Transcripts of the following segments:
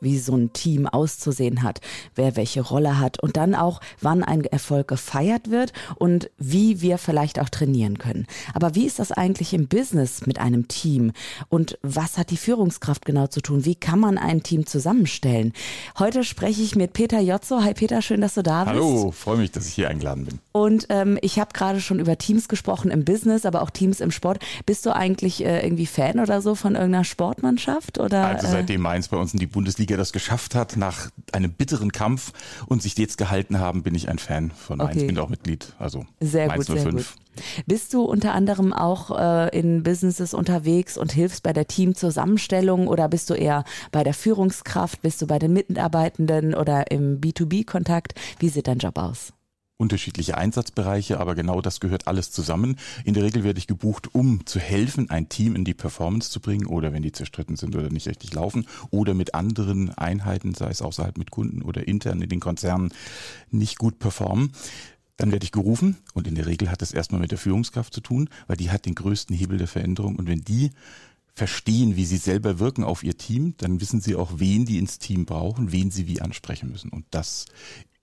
wie so ein Team auszusehen hat, wer welche Rolle hat und dann auch, wann ein Erfolg gefeiert wird und wie wir vielleicht auch trainieren können. Aber wie ist das eigentlich im Business mit einem Team und was hat die Führungskraft genau zu tun? Wie kann man ein Team zusammenstellen? Heute spreche ich mit Peter Jotzo. Hi Peter, schön, dass du da bist. Hallo, freue mich, dass ich hier eingeladen bin. Und ähm, ich habe gerade schon über Teams gesprochen im Business, aber auch Teams im Sport. Bist du eigentlich äh, irgendwie Fan oder so von irgendeiner Sport? Sportmannschaft? Oder, also äh? seitdem Mainz bei uns in die Bundesliga das geschafft hat, nach einem bitteren Kampf und sich jetzt gehalten haben, bin ich ein Fan von Mainz, okay. bin auch Mitglied. Also sehr Mainz gut, 05. Sehr gut. Bist du unter anderem auch äh, in Businesses unterwegs und hilfst bei der Teamzusammenstellung oder bist du eher bei der Führungskraft, bist du bei den Mitarbeitenden oder im B2B-Kontakt? Wie sieht dein Job aus? Unterschiedliche Einsatzbereiche, aber genau das gehört alles zusammen. In der Regel werde ich gebucht, um zu helfen, ein Team in die Performance zu bringen oder wenn die zerstritten sind oder nicht richtig laufen oder mit anderen Einheiten, sei es außerhalb mit Kunden oder intern in den Konzernen, nicht gut performen. Dann werde ich gerufen und in der Regel hat das erstmal mit der Führungskraft zu tun, weil die hat den größten Hebel der Veränderung und wenn die verstehen, wie sie selber wirken auf ihr Team, dann wissen sie auch, wen die ins Team brauchen, wen sie wie ansprechen müssen. Und das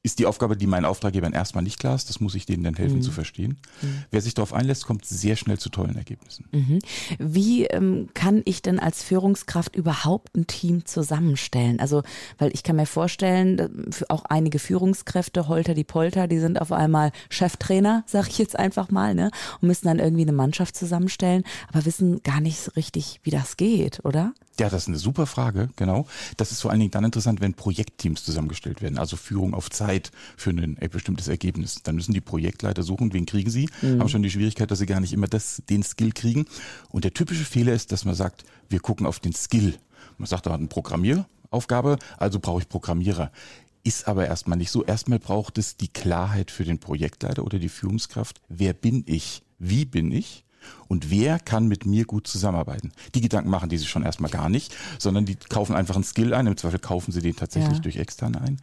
ist die Aufgabe, die meinen Auftraggebern erstmal nicht klar ist. Das muss ich denen dann helfen mhm. zu verstehen. Mhm. Wer sich darauf einlässt, kommt sehr schnell zu tollen Ergebnissen. Mhm. Wie ähm, kann ich denn als Führungskraft überhaupt ein Team zusammenstellen? Also, weil ich kann mir vorstellen, auch einige Führungskräfte, Holter die Polter, die sind auf einmal Cheftrainer, sag ich jetzt einfach mal, ne? Und müssen dann irgendwie eine Mannschaft zusammenstellen, aber wissen gar nicht richtig, wie das geht, oder? Ja, das ist eine super Frage, genau. Das ist vor allen Dingen dann interessant, wenn Projektteams zusammengestellt werden, also Führung auf Zeit für ein bestimmtes Ergebnis. Dann müssen die Projektleiter suchen, wen kriegen sie, mhm. haben schon die Schwierigkeit, dass sie gar nicht immer das, den Skill kriegen. Und der typische Fehler ist, dass man sagt, wir gucken auf den Skill. Man sagt, da hat eine Programmieraufgabe, also brauche ich Programmierer. Ist aber erstmal nicht so. Erstmal braucht es die Klarheit für den Projektleiter oder die Führungskraft. Wer bin ich? Wie bin ich? Und wer kann mit mir gut zusammenarbeiten. Die Gedanken machen die sich schon erstmal gar nicht, sondern die kaufen einfach einen Skill ein. Im Zweifel kaufen sie den tatsächlich ja. durch externe ein.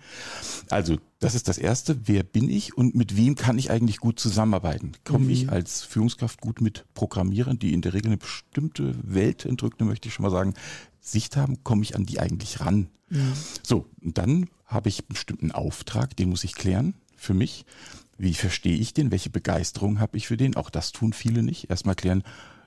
Also das ist das Erste. Wer bin ich und mit wem kann ich eigentlich gut zusammenarbeiten? Komme mhm. ich als Führungskraft gut mit Programmierern, die in der Regel eine bestimmte Welt entrückte, möchte ich schon mal sagen, Sicht haben? Komme ich an die eigentlich ran? Mhm. So, und dann habe ich einen bestimmten Auftrag, den muss ich klären für mich. Wie verstehe ich den? Welche Begeisterung habe ich für den? Auch das tun viele nicht. Erstmal klären,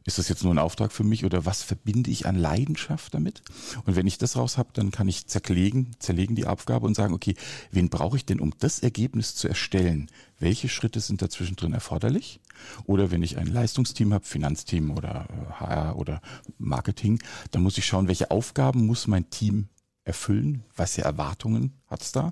ist das jetzt nur ein Auftrag für mich oder was verbinde ich an Leidenschaft damit? Und wenn ich das raus habe, dann kann ich zerlegen, zerlegen die Aufgabe und sagen, okay, wen brauche ich denn, um das Ergebnis zu erstellen? Welche Schritte sind dazwischen drin erforderlich? Oder wenn ich ein Leistungsteam habe, Finanzteam oder HR äh, oder Marketing, dann muss ich schauen, welche Aufgaben muss mein Team erfüllen? Was für Erwartungen hat es da?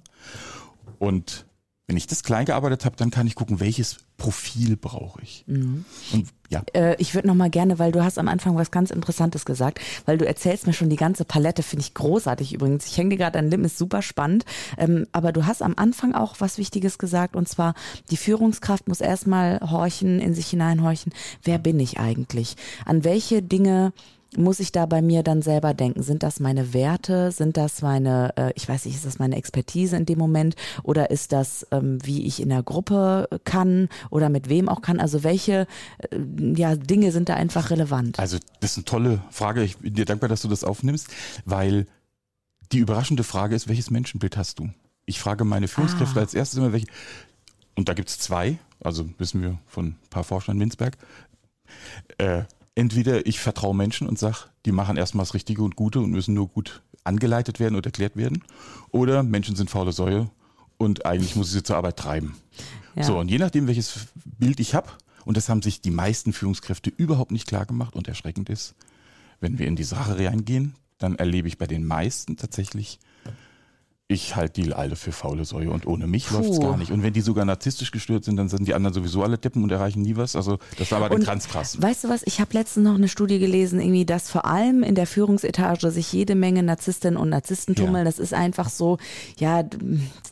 Und wenn ich das klein gearbeitet habe, dann kann ich gucken, welches Profil brauche ich. Mhm. Und ja. Äh, ich würde noch mal gerne, weil du hast am Anfang was ganz Interessantes gesagt, weil du erzählst mir schon die ganze Palette, finde ich großartig übrigens. Ich hänge dir gerade an Lippen, ist super spannend. Ähm, aber du hast am Anfang auch was Wichtiges gesagt und zwar, die Führungskraft muss erstmal horchen, in sich hineinhorchen. Wer bin ich eigentlich? An welche Dinge muss ich da bei mir dann selber denken? Sind das meine Werte? Sind das meine, äh, ich weiß nicht, ist das meine Expertise in dem Moment? Oder ist das, ähm, wie ich in der Gruppe kann oder mit wem auch kann? Also welche äh, ja, Dinge sind da einfach relevant? Also das ist eine tolle Frage. Ich bin dir dankbar, dass du das aufnimmst, weil die überraschende Frage ist, welches Menschenbild hast du? Ich frage meine Führungskräfte ah. als erstes immer, welche, und da gibt es zwei, also wissen wir von ein paar Forschern in Winsberg, äh, entweder ich vertraue Menschen und sage, die machen erstmal das Richtige und Gute und müssen nur gut angeleitet werden und erklärt werden, oder Menschen sind faule Säue und eigentlich muss ich sie zur Arbeit treiben. Ja. So, und je nachdem, welches Bild ich habe, und das haben sich die meisten Führungskräfte überhaupt nicht klar gemacht und erschreckend ist, wenn wir in die Sache reingehen, dann erlebe ich bei den meisten tatsächlich ich halte die alle für faule Säue und ohne mich läuft es gar nicht. Und wenn die sogar narzisstisch gestört sind, dann sind die anderen sowieso alle Deppen und erreichen nie was. Also das war aber den ganz krass. Weißt du was, ich habe letztens noch eine Studie gelesen, irgendwie, dass vor allem in der Führungsetage sich jede Menge Narzisstinnen und Narzissten tummeln. Ja. Das ist einfach so, ja,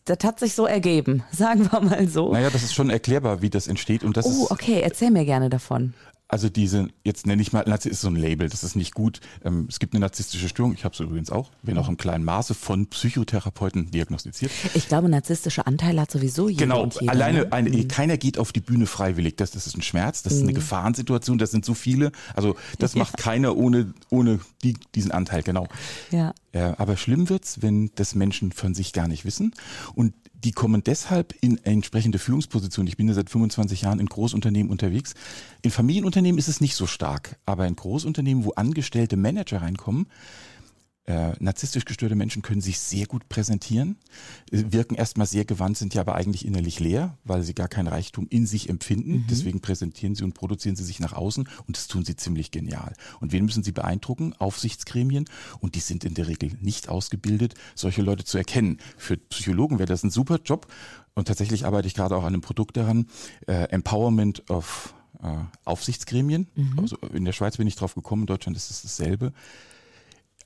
das hat sich so ergeben, sagen wir mal so. Naja, das ist schon erklärbar, wie das entsteht. Und das oh, okay, erzähl mir gerne davon also diese, jetzt nenne ich mal, Narzissmus ist so ein Label, das ist nicht gut. Ähm, es gibt eine narzisstische Störung, ich habe es übrigens auch, bin auch im kleinen Maße von Psychotherapeuten diagnostiziert. Ich glaube, narzisstische Anteile hat sowieso jeder Genau, jeder, alleine, ne? eine, mhm. keiner geht auf die Bühne freiwillig. Das, das ist ein Schmerz, das ist eine mhm. Gefahrensituation, das sind so viele. Also das ja. macht keiner ohne, ohne die, diesen Anteil, genau. Ja. ja aber schlimm wird's, wenn das Menschen von sich gar nicht wissen und die kommen deshalb in entsprechende Führungspositionen. Ich bin ja seit 25 Jahren in Großunternehmen unterwegs. In Familienunternehmen ist es nicht so stark, aber in Großunternehmen, wo angestellte Manager reinkommen, äh, narzisstisch gestörte Menschen können sich sehr gut präsentieren, äh, wirken erstmal sehr gewandt, sind ja aber eigentlich innerlich leer, weil sie gar keinen Reichtum in sich empfinden. Mhm. Deswegen präsentieren sie und produzieren sie sich nach außen und das tun sie ziemlich genial. Und wen müssen sie beeindrucken? Aufsichtsgremien und die sind in der Regel nicht ausgebildet, solche Leute zu erkennen. Für Psychologen wäre das ein super Job und tatsächlich arbeite ich gerade auch an einem Produkt daran, äh, Empowerment of äh, Aufsichtsgremien. Mhm. Also in der Schweiz bin ich drauf gekommen, in Deutschland ist es dasselbe.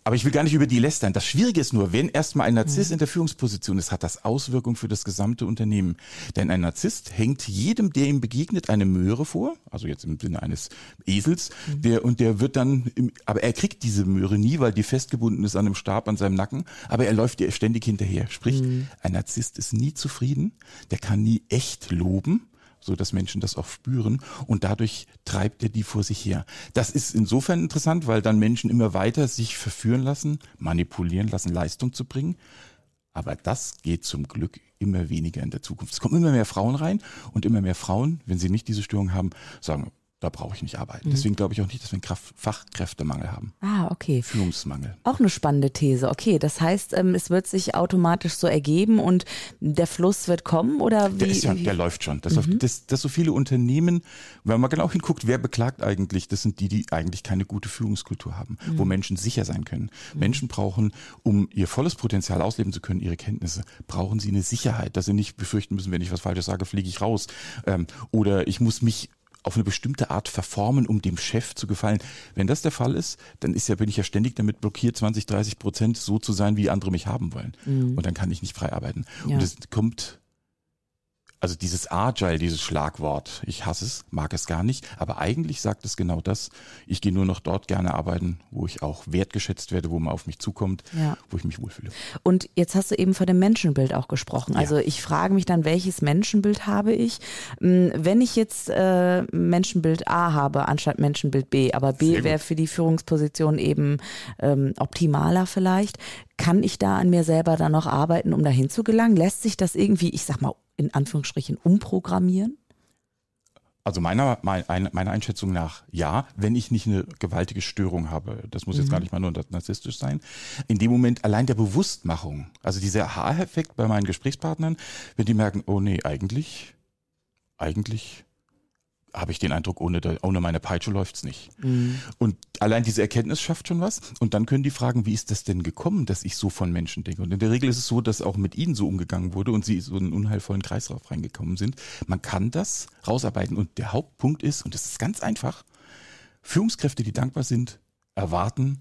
Aber ich will gar nicht über die lästern. Das Schwierige ist nur, wenn erstmal ein Narzisst mhm. in der Führungsposition ist, hat das Auswirkungen für das gesamte Unternehmen. Denn ein Narzisst hängt jedem, der ihm begegnet, eine Möhre vor, also jetzt im Sinne eines Esels, mhm. der, und der wird dann, im, aber er kriegt diese Möhre nie, weil die festgebunden ist an einem Stab an seinem Nacken, aber er läuft ihr ständig hinterher. Sprich, mhm. ein Narzisst ist nie zufrieden, der kann nie echt loben, so dass Menschen das auch spüren und dadurch treibt er die vor sich her. Das ist insofern interessant, weil dann Menschen immer weiter sich verführen lassen, manipulieren lassen, Leistung zu bringen. Aber das geht zum Glück immer weniger in der Zukunft. Es kommen immer mehr Frauen rein und immer mehr Frauen, wenn sie nicht diese Störung haben, sagen, da brauche ich nicht arbeiten. Mhm. Deswegen glaube ich auch nicht, dass wir einen Kraft Fachkräftemangel haben. Ah, okay. Führungsmangel. Auch eine spannende These. Okay, das heißt, ähm, es wird sich automatisch so ergeben und der Fluss wird kommen oder wie? Der, ist ja, der läuft schon. Das, mhm. das, das so viele Unternehmen, wenn man genau hinguckt, wer beklagt eigentlich, das sind die, die eigentlich keine gute Führungskultur haben, mhm. wo Menschen sicher sein können. Mhm. Menschen brauchen, um ihr volles Potenzial ausleben zu können, ihre Kenntnisse, brauchen sie eine Sicherheit, dass sie nicht befürchten müssen, wenn ich was Falsches sage, fliege ich raus. Ähm, oder ich muss mich auf eine bestimmte Art verformen, um dem Chef zu gefallen. Wenn das der Fall ist, dann ist ja, bin ich ja ständig damit blockiert, 20, 30 Prozent so zu sein, wie andere mich haben wollen. Mhm. Und dann kann ich nicht frei arbeiten. Ja. Und es kommt also dieses Agile, dieses Schlagwort, ich hasse es, mag es gar nicht, aber eigentlich sagt es genau das. Ich gehe nur noch dort gerne arbeiten, wo ich auch wertgeschätzt werde, wo man auf mich zukommt, ja. wo ich mich wohlfühle. Und jetzt hast du eben von dem Menschenbild auch gesprochen. Ja. Also ich frage mich dann, welches Menschenbild habe ich? Hm, wenn ich jetzt äh, Menschenbild A habe anstatt Menschenbild B, aber B wäre für die Führungsposition eben ähm, optimaler vielleicht, kann ich da an mir selber dann noch arbeiten, um dahin zu gelangen? Lässt sich das irgendwie, ich sag mal, in Anführungsstrichen umprogrammieren? Also meiner, meiner Einschätzung nach ja, wenn ich nicht eine gewaltige Störung habe. Das muss jetzt mhm. gar nicht mal nur narzisstisch sein. In dem Moment allein der Bewusstmachung, also dieser Aha-Effekt bei meinen Gesprächspartnern, wenn die merken, oh nee, eigentlich, eigentlich habe ich den Eindruck, ohne, ohne meine Peitsche läuft's nicht. Mhm. Und allein diese Erkenntnis schafft schon was. Und dann können die fragen, wie ist das denn gekommen, dass ich so von Menschen denke? Und in der Regel ist es so, dass auch mit ihnen so umgegangen wurde und sie so in einen unheilvollen Kreislauf reingekommen sind. Man kann das rausarbeiten. Und der Hauptpunkt ist, und das ist ganz einfach, Führungskräfte, die dankbar sind, erwarten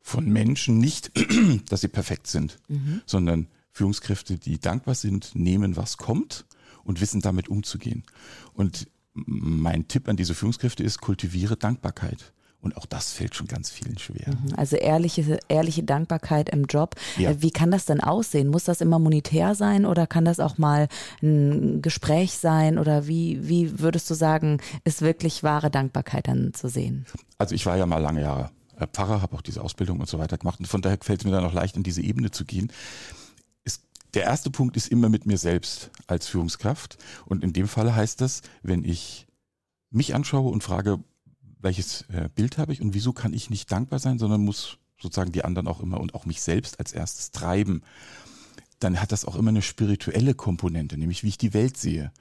von Menschen nicht, dass sie perfekt sind, mhm. sondern Führungskräfte, die dankbar sind, nehmen, was kommt und wissen damit umzugehen. Und mein Tipp an diese Führungskräfte ist, kultiviere Dankbarkeit. Und auch das fällt schon ganz vielen schwer. Mhm. Also ehrliche, ehrliche Dankbarkeit im Job. Ja. Äh, wie kann das denn aussehen? Muss das immer monetär sein oder kann das auch mal ein Gespräch sein? Oder wie, wie würdest du sagen, ist wirklich wahre Dankbarkeit dann zu sehen? Also ich war ja mal lange Jahre äh, Pfarrer, habe auch diese Ausbildung und so weiter gemacht. Und von daher fällt es mir dann auch leicht, in diese Ebene zu gehen der erste Punkt ist immer mit mir selbst als Führungskraft. Und in dem Fall heißt das, wenn ich mich anschaue und frage, welches äh, Bild habe ich und wieso kann ich nicht dankbar sein, sondern muss sozusagen die anderen auch immer und auch mich selbst als erstes treiben, dann hat das auch immer eine spirituelle Komponente, nämlich wie ich die Welt sehe.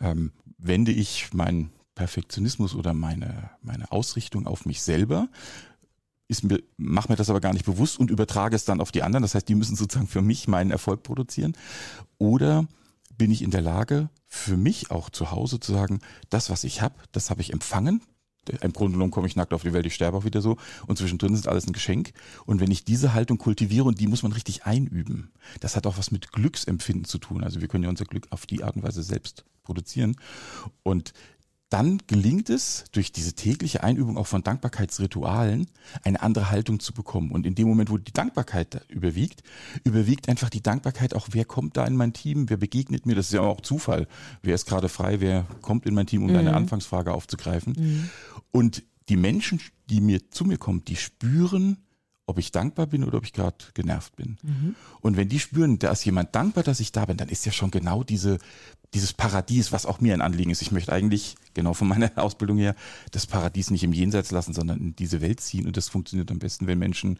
Ähm, wende ich meinen Perfektionismus oder meine, meine Ausrichtung auf mich selber, ist mir, mache mir das aber gar nicht bewusst und übertrage es dann auf die anderen. Das heißt, die müssen sozusagen für mich meinen Erfolg produzieren. Oder bin ich in der Lage, für mich auch zu Hause zu sagen, das, was ich habe, das habe ich empfangen. Im Grunde genommen komme ich nackt auf die Welt, ich sterbe auch wieder so. Und zwischendrin ist alles ein Geschenk. Und wenn ich diese Haltung kultiviere, und die muss man richtig einüben, das hat auch was mit Glücksempfinden zu tun. Also wir können ja unser Glück auf die Art und Weise selbst produzieren. Und dann gelingt es, durch diese tägliche Einübung auch von Dankbarkeitsritualen eine andere Haltung zu bekommen. Und in dem Moment, wo die Dankbarkeit überwiegt, überwiegt einfach die Dankbarkeit auch, wer kommt da in mein Team, wer begegnet mir, das ist ja auch Zufall. Wer ist gerade frei, wer kommt in mein Team, um mhm. deine Anfangsfrage aufzugreifen. Mhm. Und die Menschen, die mir zu mir kommen, die spüren, ob ich dankbar bin oder ob ich gerade genervt bin. Mhm. Und wenn die spüren, da ist jemand dankbar, dass ich da bin, dann ist ja schon genau diese, dieses Paradies, was auch mir ein Anliegen ist. Ich möchte eigentlich, genau von meiner Ausbildung her, das Paradies nicht im Jenseits lassen, sondern in diese Welt ziehen. Und das funktioniert am besten, wenn Menschen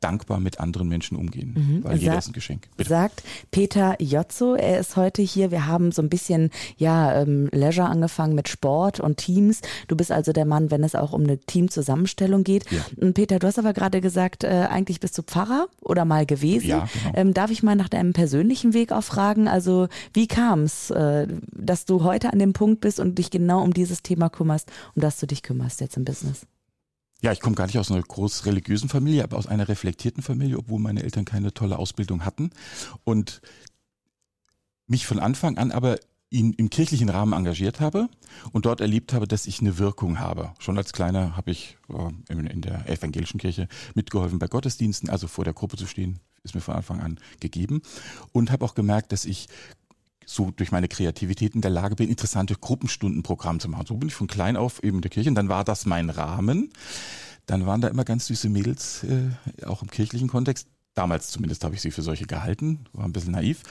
dankbar mit anderen Menschen umgehen, mhm. weil jeder ist ein Geschenk. Bitte. Sagt Peter Jotzo, er ist heute hier. Wir haben so ein bisschen ja ähm, Leisure angefangen mit Sport und Teams. Du bist also der Mann, wenn es auch um eine Teamzusammenstellung geht. Ja. Und Peter, du hast aber gerade gesagt, äh, eigentlich bist du Pfarrer oder mal gewesen. Ja, genau. ähm, darf ich mal nach deinem persönlichen Weg auch fragen? Also wie kam es, äh, dass du heute an dem Punkt bist und dich genau um dieses Thema kümmerst, um das du dich kümmerst jetzt im Business? Ja, ich komme gar nicht aus einer groß religiösen Familie, aber aus einer reflektierten Familie, obwohl meine Eltern keine tolle Ausbildung hatten. Und mich von Anfang an aber in, im kirchlichen Rahmen engagiert habe und dort erlebt habe, dass ich eine Wirkung habe. Schon als Kleiner habe ich äh, in, in der evangelischen Kirche mitgeholfen bei Gottesdiensten, also vor der Gruppe zu stehen, ist mir von Anfang an gegeben und habe auch gemerkt, dass ich so durch meine Kreativität in der Lage bin, interessante Gruppenstundenprogramme zu machen. So bin ich von klein auf eben in der Kirche und dann war das mein Rahmen. Dann waren da immer ganz süße Mädels, äh, auch im kirchlichen Kontext, Damals zumindest habe ich sie für solche gehalten, war ein bisschen naiv.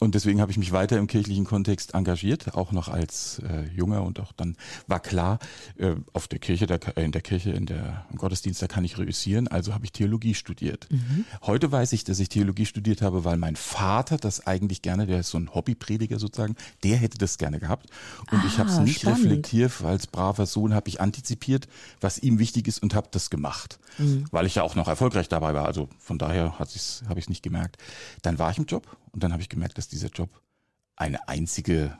Und deswegen habe ich mich weiter im kirchlichen Kontext engagiert, auch noch als äh, Junger. Und auch dann war klar, äh, auf der Kirche, der, äh, in der Kirche, in der, im Gottesdienst, da kann ich reüssieren. Also habe ich Theologie studiert. Mhm. Heute weiß ich, dass ich Theologie studiert habe, weil mein Vater das eigentlich gerne, der ist so ein Hobbyprediger sozusagen, der hätte das gerne gehabt. Und ah, ich habe es nicht spannend. reflektiert, als braver Sohn habe ich antizipiert, was ihm wichtig ist und habe das gemacht. Mhm. Weil ich ja auch noch erfolgreich dabei war. Also von daher habe ich es nicht gemerkt. Dann war ich im Job und dann habe ich gemerkt, dass dieser Job eine einzige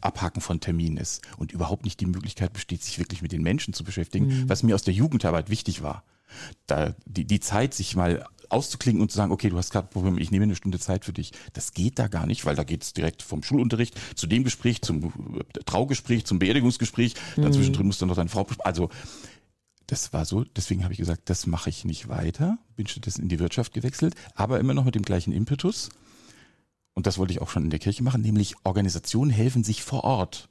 Abhaken von Terminen ist und überhaupt nicht die Möglichkeit besteht, sich wirklich mit den Menschen zu beschäftigen, mhm. was mir aus der Jugendarbeit wichtig war. Da die, die Zeit, sich mal auszuklingen und zu sagen, okay, du hast gerade Probleme, ich nehme eine Stunde Zeit für dich. Das geht da gar nicht, weil da geht es direkt vom Schulunterricht zu dem Gespräch, zum Traugespräch, zum Beerdigungsgespräch. Mhm. Dazwischen drin muss dann noch deine Frau. Also das war so, deswegen habe ich gesagt, das mache ich nicht weiter, bin stattdessen in die Wirtschaft gewechselt, aber immer noch mit dem gleichen Impetus. Und das wollte ich auch schon in der Kirche machen, nämlich Organisationen helfen sich vor Ort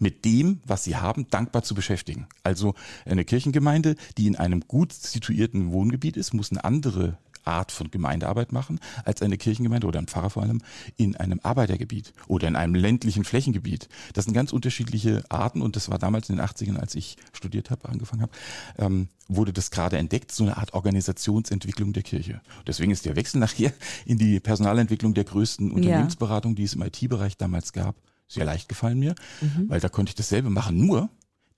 mit dem, was sie haben, dankbar zu beschäftigen. Also eine Kirchengemeinde, die in einem gut situierten Wohngebiet ist, muss eine andere Art von Gemeindearbeit machen als eine Kirchengemeinde oder ein Pfarrer vor allem in einem Arbeitergebiet oder in einem ländlichen Flächengebiet. Das sind ganz unterschiedliche Arten und das war damals in den 80ern, als ich studiert habe, angefangen habe, ähm, wurde das gerade entdeckt, so eine Art Organisationsentwicklung der Kirche. Deswegen ist der Wechsel nachher in die Personalentwicklung der größten Unternehmensberatung, die es im IT-Bereich damals gab, sehr leicht gefallen mir, mhm. weil da konnte ich dasselbe machen. Nur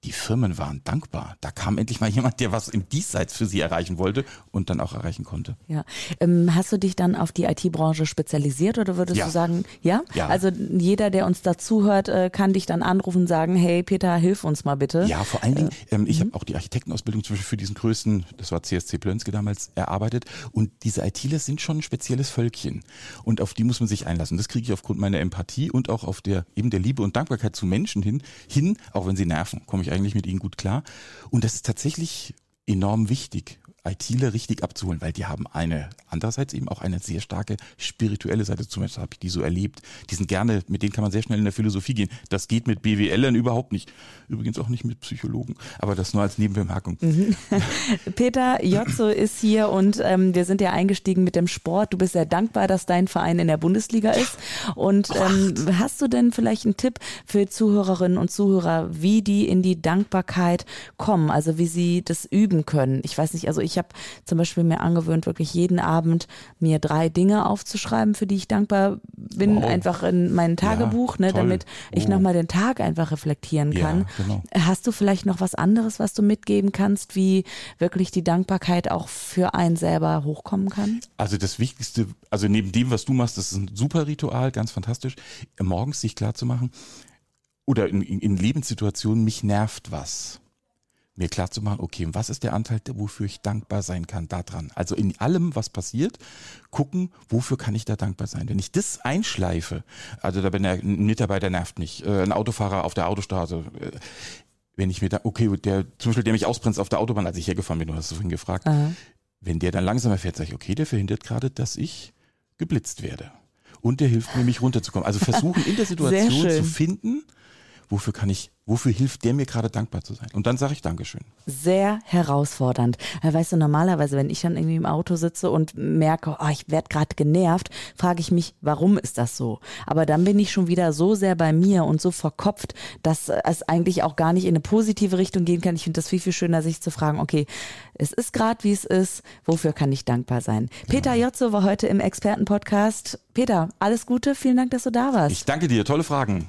die Firmen waren dankbar. Da kam endlich mal jemand, der was im Diesseits für sie erreichen wollte und dann auch erreichen konnte. Ja. Ähm, hast du dich dann auf die IT-Branche spezialisiert oder würdest ja. du sagen, ja? ja? Also jeder, der uns dazuhört, äh, kann dich dann anrufen und sagen, hey Peter, hilf uns mal bitte. Ja, vor allen Dingen, äh, ähm, ich habe mhm. auch die Architektenausbildung zum Beispiel für diesen größten, das war CSC Plönske damals, erarbeitet. Und diese ITler sind schon ein spezielles Völkchen. Und auf die muss man sich einlassen. Das kriege ich aufgrund meiner Empathie und auch auf der eben der Liebe und Dankbarkeit zu Menschen hin, hin, auch wenn sie nerven, komme ich eigentlich mit ihnen gut klar. Und das ist tatsächlich enorm wichtig, ITler richtig abzuholen, weil die haben eine, andererseits eben auch eine sehr starke spirituelle Seite. Zumindest habe ich die so erlebt. Die sind gerne, mit denen kann man sehr schnell in der Philosophie gehen. Das geht mit BWLern überhaupt nicht. Übrigens auch nicht mit Psychologen. Aber das nur als Nebenbemerkung. Mhm. Peter Jotzo ist hier und ähm, wir sind ja eingestiegen mit dem Sport. Du bist sehr dankbar, dass dein Verein in der Bundesliga ist. Und ähm, hast du denn vielleicht einen Tipp für Zuhörerinnen und Zuhörer, wie die in die Dankbarkeit kommen? Also wie sie das üben können? Ich weiß nicht, also ich Ich habe zum Beispiel mir angewöhnt, wirklich jeden Abend mir drei Dinge aufzuschreiben, für die ich dankbar bin, wow. einfach in mein Tagebuch, ja, ne, damit ich oh. nochmal den Tag einfach reflektieren kann. Ja, genau. Hast du vielleicht noch was anderes, was du mitgeben kannst, wie wirklich die Dankbarkeit auch für einen selber hochkommen kann? Also das Wichtigste, also neben dem, was du machst, das ist ein super Ritual, ganz fantastisch, morgens sich klar zu machen, oder in, in Lebenssituationen, mich nervt was mir klar zu machen, okay, was ist der Anteil, wofür ich dankbar sein kann, daran. Also in allem, was passiert, gucken, wofür kann ich da dankbar sein. Wenn ich das einschleife, also da bin ein Mitarbeiter nervt mich, äh, ein Autofahrer auf der Autostraße, äh, wenn ich mir da, okay, der, zum Beispiel, der mich ausbremst auf der Autobahn, als ich hergefahren bin, du hast es vorhin gefragt, Aha. wenn der dann langsamer fährt, sage ich, okay, der verhindert gerade, dass ich geblitzt werde. Und der hilft mir, mich runterzukommen. Also versuchen in der Situation zu finden, wofür kann ich, wofür hilft der mir gerade dankbar zu sein? Und dann sage ich Dankeschön. Sehr herausfordernd. Weißt du, normalerweise, wenn ich dann irgendwie im Auto sitze und merke, oh, ich werde gerade genervt, frage ich mich, warum ist das so? Aber dann bin ich schon wieder so sehr bei mir und so verkopft, dass es eigentlich auch gar nicht in eine positive Richtung gehen kann. Ich finde das viel, viel schöner, sich zu fragen, okay, es ist gerade, wie es ist, wofür kann ich dankbar sein? Peter Jotzo war heute im Expertenpodcast. Peter, alles Gute, vielen Dank, dass du da warst. Ich danke dir, tolle Fragen.